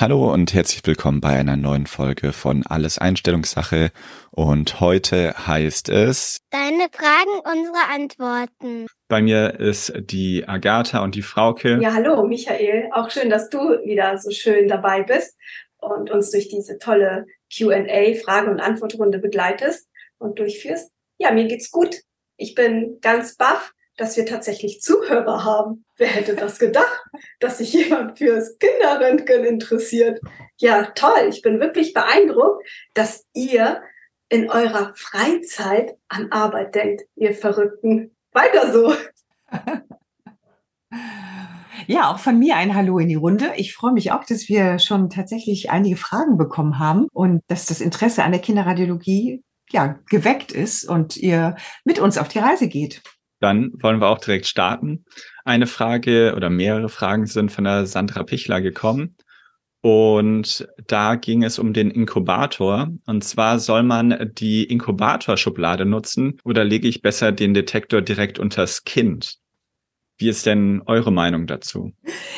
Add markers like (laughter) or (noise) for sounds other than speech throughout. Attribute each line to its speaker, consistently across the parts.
Speaker 1: Hallo und herzlich willkommen bei einer neuen Folge von Alles Einstellungssache. Und heute heißt es
Speaker 2: Deine Fragen, unsere Antworten.
Speaker 1: Bei mir ist die Agatha und die Frauke.
Speaker 3: Ja, hallo Michael. Auch schön, dass du wieder so schön dabei bist und uns durch diese tolle QA, Frage- und Antwortrunde begleitest und durchführst. Ja, mir geht's gut. Ich bin ganz baff dass wir tatsächlich Zuhörer haben. Wer hätte das gedacht, dass sich jemand fürs Kinderröntgen interessiert? Ja, toll. Ich bin wirklich beeindruckt, dass ihr in eurer Freizeit an Arbeit denkt, ihr Verrückten. Weiter so. (laughs)
Speaker 4: Ja, auch von mir ein Hallo in die Runde. Ich freue mich auch, dass wir schon tatsächlich einige Fragen bekommen haben und dass das Interesse an der Kinderradiologie ja geweckt ist und ihr mit uns auf die Reise geht.
Speaker 1: Dann wollen wir auch direkt starten. Eine Frage oder mehrere Fragen sind von der Sandra Pichler gekommen. Und da ging es um den Inkubator. Und zwar soll man die Inkubatorschublade nutzen oder lege ich besser den Detektor direkt unters Kind? Wie ist denn eure Meinung dazu?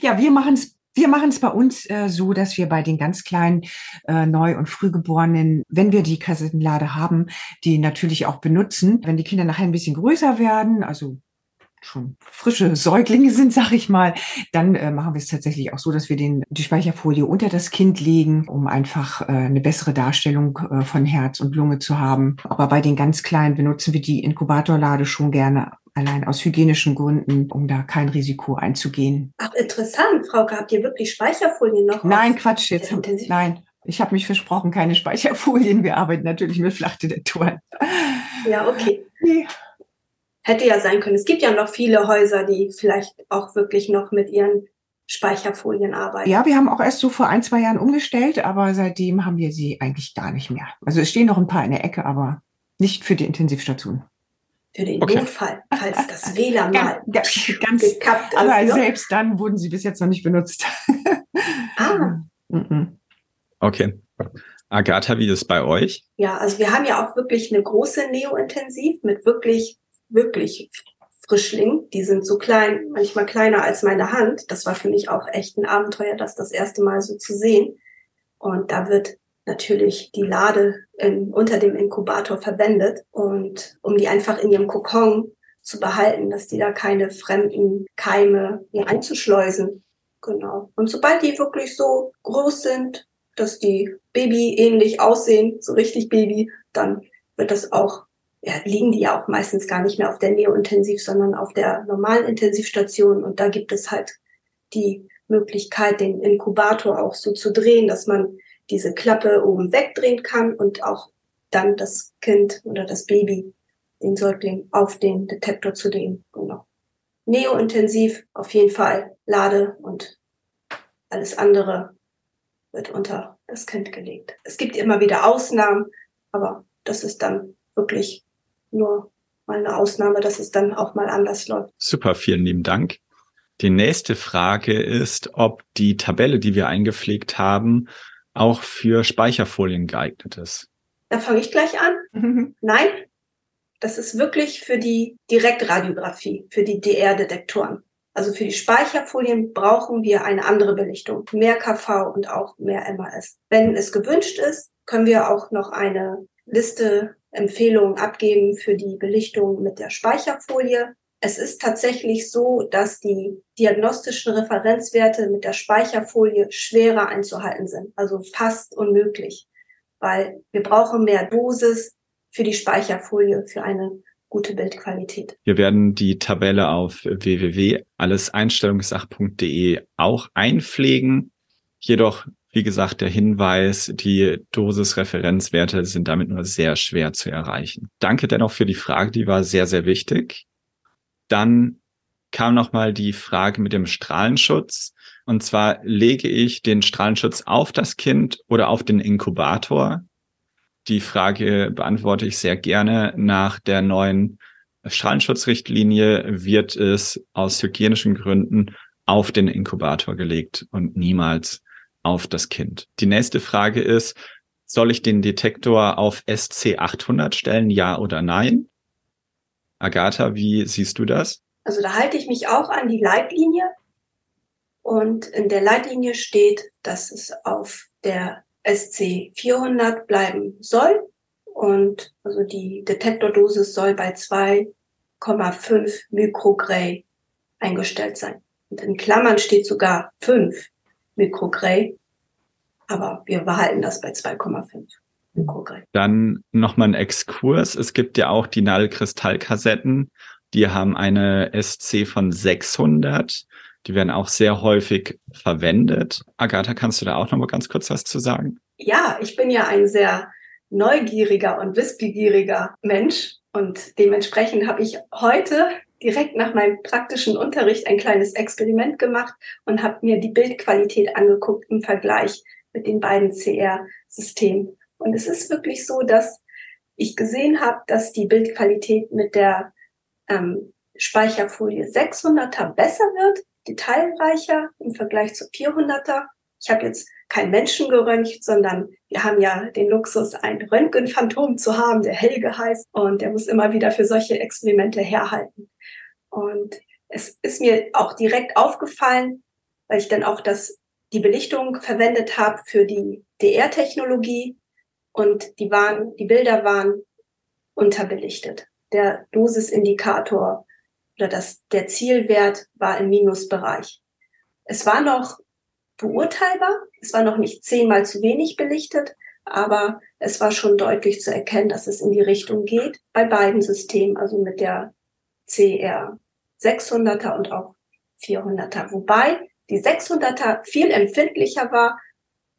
Speaker 4: Ja, wir machen es wir machen es bei uns äh, so, dass wir bei den ganz kleinen äh, Neu- und Frühgeborenen, wenn wir die Kassettenlade haben, die natürlich auch benutzen. Wenn die Kinder nachher ein bisschen größer werden, also schon frische Säuglinge sind, sag ich mal, dann äh, machen wir es tatsächlich auch so, dass wir den, die Speicherfolie unter das Kind legen, um einfach äh, eine bessere Darstellung äh, von Herz und Lunge zu haben. Aber bei den ganz Kleinen benutzen wir die Inkubatorlade schon gerne allein aus hygienischen Gründen, um da kein Risiko einzugehen.
Speaker 3: Ach, interessant, Frau, habt ihr wirklich Speicherfolien noch?
Speaker 4: Nein, Quatsch, jetzt. Nein, ich habe mich versprochen, keine Speicherfolien. Wir arbeiten natürlich mit Flachdetektoren.
Speaker 3: Ja, okay. Nee. Hätte ja sein können. Es gibt ja noch viele Häuser, die vielleicht auch wirklich noch mit ihren Speicherfolien arbeiten.
Speaker 4: Ja, wir haben auch erst so vor ein, zwei Jahren umgestellt, aber seitdem haben wir sie eigentlich gar nicht mehr. Also es stehen noch ein paar in der Ecke, aber nicht für die Intensivstation
Speaker 3: für den okay. Notfall, falls das (laughs) WLAN mal
Speaker 4: ganz, ganz gekappt ist. Aber ne? selbst dann wurden sie bis jetzt noch nicht benutzt.
Speaker 3: ah. (laughs)
Speaker 1: okay. Agatha, wie ist es bei euch?
Speaker 3: Ja, also wir haben ja auch wirklich eine große Neo-Intensiv mit wirklich, wirklich Frischlingen. Die sind so klein, manchmal kleiner als meine Hand. Das war für mich auch echt ein Abenteuer, das das erste Mal so zu sehen. Und da wird natürlich die Lade in, unter dem Inkubator verwendet und um die einfach in ihrem Kokon zu behalten, dass die da keine fremden Keime einzuschleusen. Genau. Und sobald die wirklich so groß sind, dass die Baby ähnlich aussehen, so richtig Baby, dann wird das auch, ja, liegen die ja auch meistens gar nicht mehr auf der Neo-Intensiv, sondern auf der normalen Intensivstation. Und da gibt es halt die Möglichkeit, den Inkubator auch so zu drehen, dass man diese Klappe oben wegdrehen kann und auch dann das Kind oder das Baby, den Säugling, auf den Detektor zu drehen. Genau. Neo-intensiv auf jeden Fall Lade und alles andere wird unter das Kind gelegt. Es gibt immer wieder Ausnahmen, aber das ist dann wirklich nur mal eine Ausnahme, dass es dann auch mal anders läuft.
Speaker 1: Super, vielen lieben Dank. Die nächste Frage ist, ob die Tabelle, die wir eingepflegt haben, auch für Speicherfolien geeignet ist?
Speaker 3: Da fange ich gleich an. Mhm. Nein, das ist wirklich für die Direktradiographie, für die DR-Detektoren. Also für die Speicherfolien brauchen wir eine andere Belichtung, mehr KV und auch mehr MAS. Wenn es gewünscht ist, können wir auch noch eine Liste Empfehlungen abgeben für die Belichtung mit der Speicherfolie. Es ist tatsächlich so, dass die diagnostischen Referenzwerte mit der Speicherfolie schwerer einzuhalten sind, also fast unmöglich, weil wir brauchen mehr Dosis für die Speicherfolie für eine gute Bildqualität.
Speaker 1: Wir werden die Tabelle auf www.alleseinstellungssach.de auch einpflegen. Jedoch, wie gesagt, der Hinweis, die Dosisreferenzwerte sind damit nur sehr schwer zu erreichen. Danke dennoch für die Frage, die war sehr, sehr wichtig. Dann kam nochmal die Frage mit dem Strahlenschutz. Und zwar lege ich den Strahlenschutz auf das Kind oder auf den Inkubator? Die Frage beantworte ich sehr gerne. Nach der neuen Strahlenschutzrichtlinie wird es aus hygienischen Gründen auf den Inkubator gelegt und niemals auf das Kind. Die nächste Frage ist, soll ich den Detektor auf SC800 stellen, ja oder nein? Agatha, wie siehst du das?
Speaker 3: Also da halte ich mich auch an die Leitlinie. Und in der Leitlinie steht, dass es auf der SC 400 bleiben soll. Und also die Detektordosis soll bei 2,5 Mikrogray eingestellt sein. Und in Klammern steht sogar 5 Mikrogray. Aber wir behalten das bei 2,5 Mikrogray.
Speaker 1: Dann nochmal ein Exkurs. Es gibt ja auch die Nadelkristallkassetten. Die haben eine SC von 600. Die werden auch sehr häufig verwendet. Agatha, kannst du da auch noch mal ganz kurz was zu sagen?
Speaker 3: Ja, ich bin ja ein sehr neugieriger und wissbegieriger Mensch und dementsprechend habe ich heute direkt nach meinem praktischen Unterricht ein kleines Experiment gemacht und habe mir die Bildqualität angeguckt im Vergleich mit den beiden CR-Systemen. Und es ist wirklich so, dass ich gesehen habe, dass die Bildqualität mit der ähm, Speicherfolie 600er besser wird detailreicher im Vergleich zu 400er. Ich habe jetzt kein Menschen geröntgt, sondern wir haben ja den Luxus, ein Röntgenphantom zu haben, der Helge heißt und der muss immer wieder für solche Experimente herhalten. Und es ist mir auch direkt aufgefallen, weil ich dann auch das, die Belichtung verwendet habe für die DR-Technologie und die waren, die Bilder waren unterbelichtet. Der Dosisindikator oder das, der Zielwert war im Minusbereich. Es war noch beurteilbar, es war noch nicht zehnmal zu wenig belichtet, aber es war schon deutlich zu erkennen, dass es in die Richtung geht bei beiden Systemen, also mit der CR 600er und auch 400er, wobei die 600er viel empfindlicher war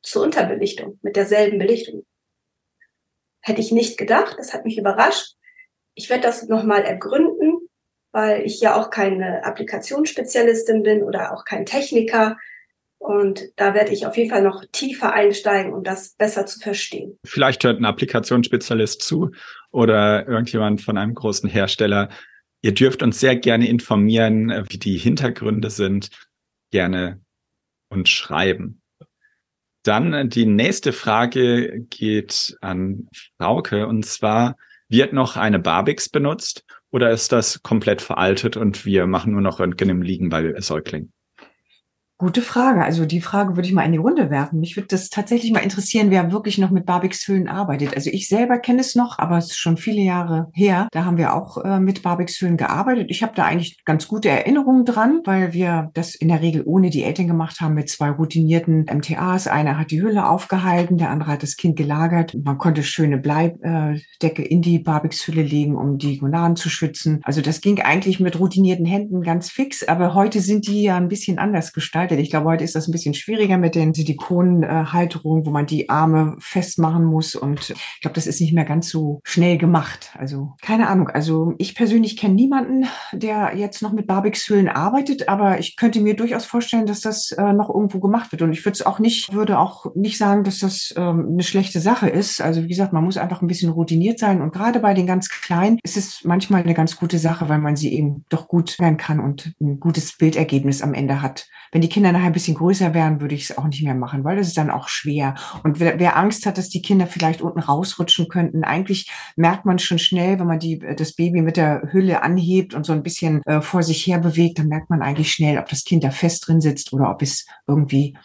Speaker 3: zur Unterbelichtung mit derselben Belichtung. Hätte ich nicht gedacht, das hat mich überrascht. Ich werde das nochmal ergründen, weil ich ja auch keine Applikationsspezialistin bin oder auch kein Techniker. Und da werde ich auf jeden Fall noch tiefer einsteigen, um das besser zu verstehen.
Speaker 1: Vielleicht hört ein Applikationsspezialist zu oder irgendjemand von einem großen Hersteller. Ihr dürft uns sehr gerne informieren, wie die Hintergründe sind. Gerne und schreiben. Dann die nächste Frage geht an Frauke und zwar, wird noch eine Barbix benutzt oder ist das komplett veraltet und wir machen nur noch Röntgen im Liegen bei Säuglingen?
Speaker 4: Gute Frage. Also die Frage würde ich mal in die Runde werfen. Mich würde das tatsächlich mal interessieren, wer wirklich noch mit Barbix-Hüllen arbeitet. Also ich selber kenne es noch, aber es ist schon viele Jahre her. Da haben wir auch äh, mit Barbix-Hüllen gearbeitet. Ich habe da eigentlich ganz gute Erinnerungen dran, weil wir das in der Regel ohne die Eltern gemacht haben mit zwei routinierten MTAs. Einer hat die Hülle aufgehalten, der andere hat das Kind gelagert. Man konnte schöne Bleidecke in die Barbix-Hülle legen, um die Gonaden zu schützen. Also das ging eigentlich mit routinierten Händen ganz fix, aber heute sind die ja ein bisschen anders gestaltet gestaltet. Ich glaube, heute ist das ein bisschen schwieriger mit den Silikonhalterungen, wo man die Arme festmachen muss. Und ich glaube, das ist nicht mehr ganz so schnell gemacht. Also keine Ahnung. Also ich persönlich kenne niemanden, der jetzt noch mit Barbix-Hüllen arbeitet, aber ich könnte mir durchaus vorstellen, dass das äh, noch irgendwo gemacht wird. Und ich würde es auch nicht, würde auch nicht sagen, dass das ähm, eine schlechte Sache ist. Also wie gesagt, man muss einfach ein bisschen routiniert sein. Und gerade bei den ganz Kleinen ist es manchmal eine ganz gute Sache, weil man sie eben doch gut lernen kann und ein gutes Bildergebnis am Ende hat. Wenn die Kinder nachher ein bisschen größer wären, würde ich es auch nicht mehr machen, weil das ist dann auch schwer. Und wer, wer, Angst hat, dass die Kinder vielleicht unten rausrutschen könnten, eigentlich merkt man schon schnell, wenn man die, das Baby mit der Hülle anhebt und so ein bisschen äh, vor sich her bewegt, dann merkt man eigentlich schnell, ob das Kind da fest drin sitzt oder ob es irgendwie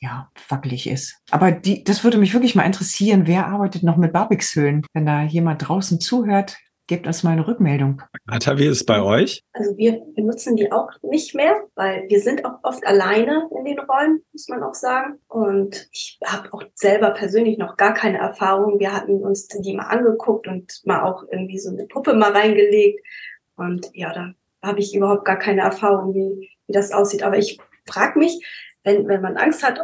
Speaker 4: ja, wackelig ist. Aber die, das würde mich wirklich mal interessieren, wer arbeitet noch mit Barbix-Hüllen? Wenn da jemand draußen zuhört, Gebt uns mal eine Rückmeldung.
Speaker 1: Atta, wie ist es bei euch?
Speaker 3: Also wir benutzen die auch nicht mehr, weil wir sind auch oft alleine in den Räumen, muss man auch sagen. Und ich habe auch selber persönlich noch gar keine Erfahrung. Wir hatten uns die mal angeguckt und mal auch irgendwie so eine Puppe mal reingelegt. Und ja, da habe ich überhaupt gar keine Erfahrung, wie, wie das aussieht. Aber ich frage mich, wenn, wenn man Angst hat,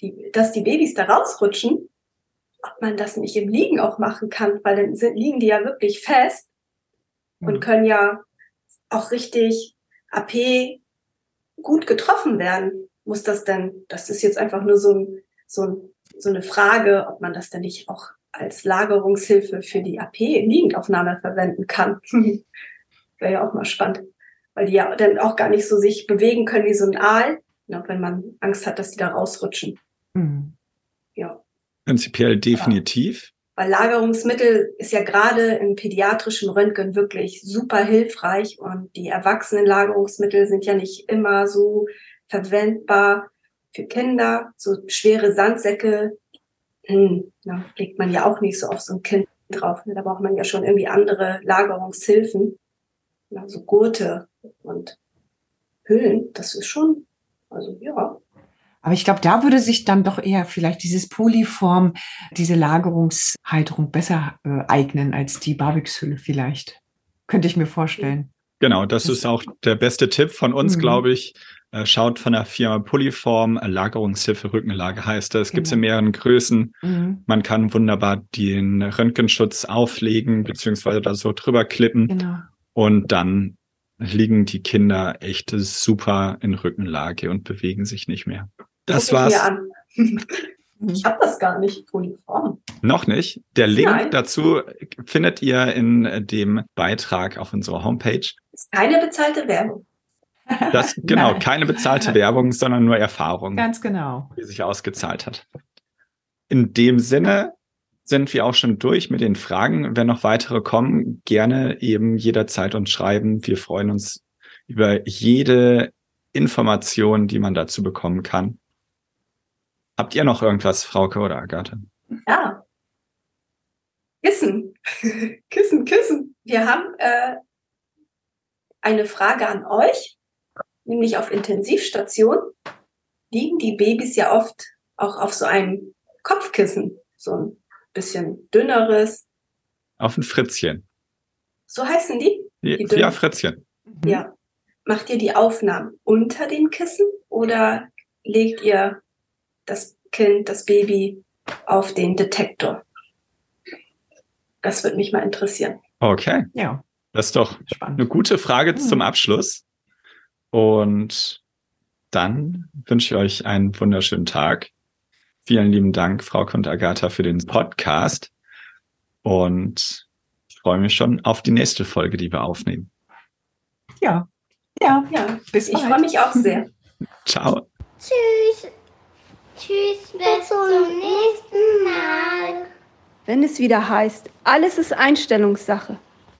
Speaker 3: die, dass die Babys da rausrutschen, ob man das nicht im Liegen auch machen kann, weil dann sind, liegen die ja wirklich fest mhm. und können ja auch richtig AP gut getroffen werden. Muss das denn, das ist jetzt einfach nur so, ein, so, ein, so eine Frage, ob man das denn nicht auch als Lagerungshilfe für die AP-Liegendaufnahme verwenden kann. (laughs) Wäre ja auch mal spannend, weil die ja dann auch gar nicht so sich bewegen können wie so ein Aal, wenn man Angst hat, dass die da rausrutschen. Mhm.
Speaker 1: Ja. Prinzipiell definitiv.
Speaker 3: Weil Lagerungsmittel ist ja gerade im pädiatrischen Röntgen wirklich super hilfreich und die Erwachsenenlagerungsmittel sind ja nicht immer so verwendbar für Kinder. So schwere Sandsäcke, hm, da legt man ja auch nicht so auf so ein Kind drauf. Ne? Da braucht man ja schon irgendwie andere Lagerungshilfen. Also Gurte und Hüllen, das ist schon, also ja.
Speaker 4: Aber ich glaube, da würde sich dann doch eher vielleicht dieses Polyform, diese Lagerungshalterung besser äh, eignen als die Barbix-Hülle vielleicht. Könnte ich mir vorstellen.
Speaker 1: Genau, das, das ist auch der beste Tipp von uns, mhm. glaube ich. Äh, schaut von der Firma Polyform, äh, Lagerungshilfe Rückenlage heißt das. Genau. Gibt es in mehreren Größen. Mhm. Man kann wunderbar den Röntgenschutz auflegen, beziehungsweise da so drüber klippen. Genau. Und dann liegen die Kinder echt super in Rückenlage und bewegen sich nicht mehr. Das Guck war's. (laughs)
Speaker 3: Ich habe das gar nicht, Polyform.
Speaker 1: Noch nicht. Der Link Nein. dazu findet ihr in dem Beitrag auf unserer Homepage.
Speaker 3: Ist keine bezahlte Werbung.
Speaker 1: Das, (laughs) genau, Nein. keine bezahlte Werbung, sondern nur Erfahrung.
Speaker 4: Ganz genau.
Speaker 1: Die sich ausgezahlt hat. In dem Sinne sind wir auch schon durch mit den Fragen. Wenn noch weitere kommen, gerne eben jederzeit uns schreiben. Wir freuen uns über jede Information, die man dazu bekommen kann. Habt ihr noch irgendwas, Frauke oder Agathe?
Speaker 3: Ja. Kissen. (laughs) Kissen, Kissen. Wir haben äh, eine Frage an euch nämlich auf Intensivstation liegen die Babys ja oft auch auf so einem Kopfkissen, so ein bisschen dünneres.
Speaker 1: Auf ein Fritzchen.
Speaker 3: So heißen die?
Speaker 1: die ja, Fritzchen.
Speaker 3: Ja. Macht ihr die Aufnahmen unter den Kissen oder legt ihr das Kind, das Baby auf den Detektor? Das würde mich mal interessieren.
Speaker 1: Okay.
Speaker 4: Ja.
Speaker 1: Das ist doch Spannend. eine gute Frage mhm. zum Abschluss. Und dann wünsche ich euch einen wunderschönen Tag. Vielen lieben Dank, Frau und Agatha, für den Podcast. Und ich freue mich schon auf die nächste Folge, die wir aufnehmen.
Speaker 3: Ja, ja, ja. Bis ich freue mich auch sehr.
Speaker 1: Ciao.
Speaker 2: Tschüss. Tschüss, bis zum nächsten Mal.
Speaker 5: Wenn es wieder heißt, alles ist Einstellungssache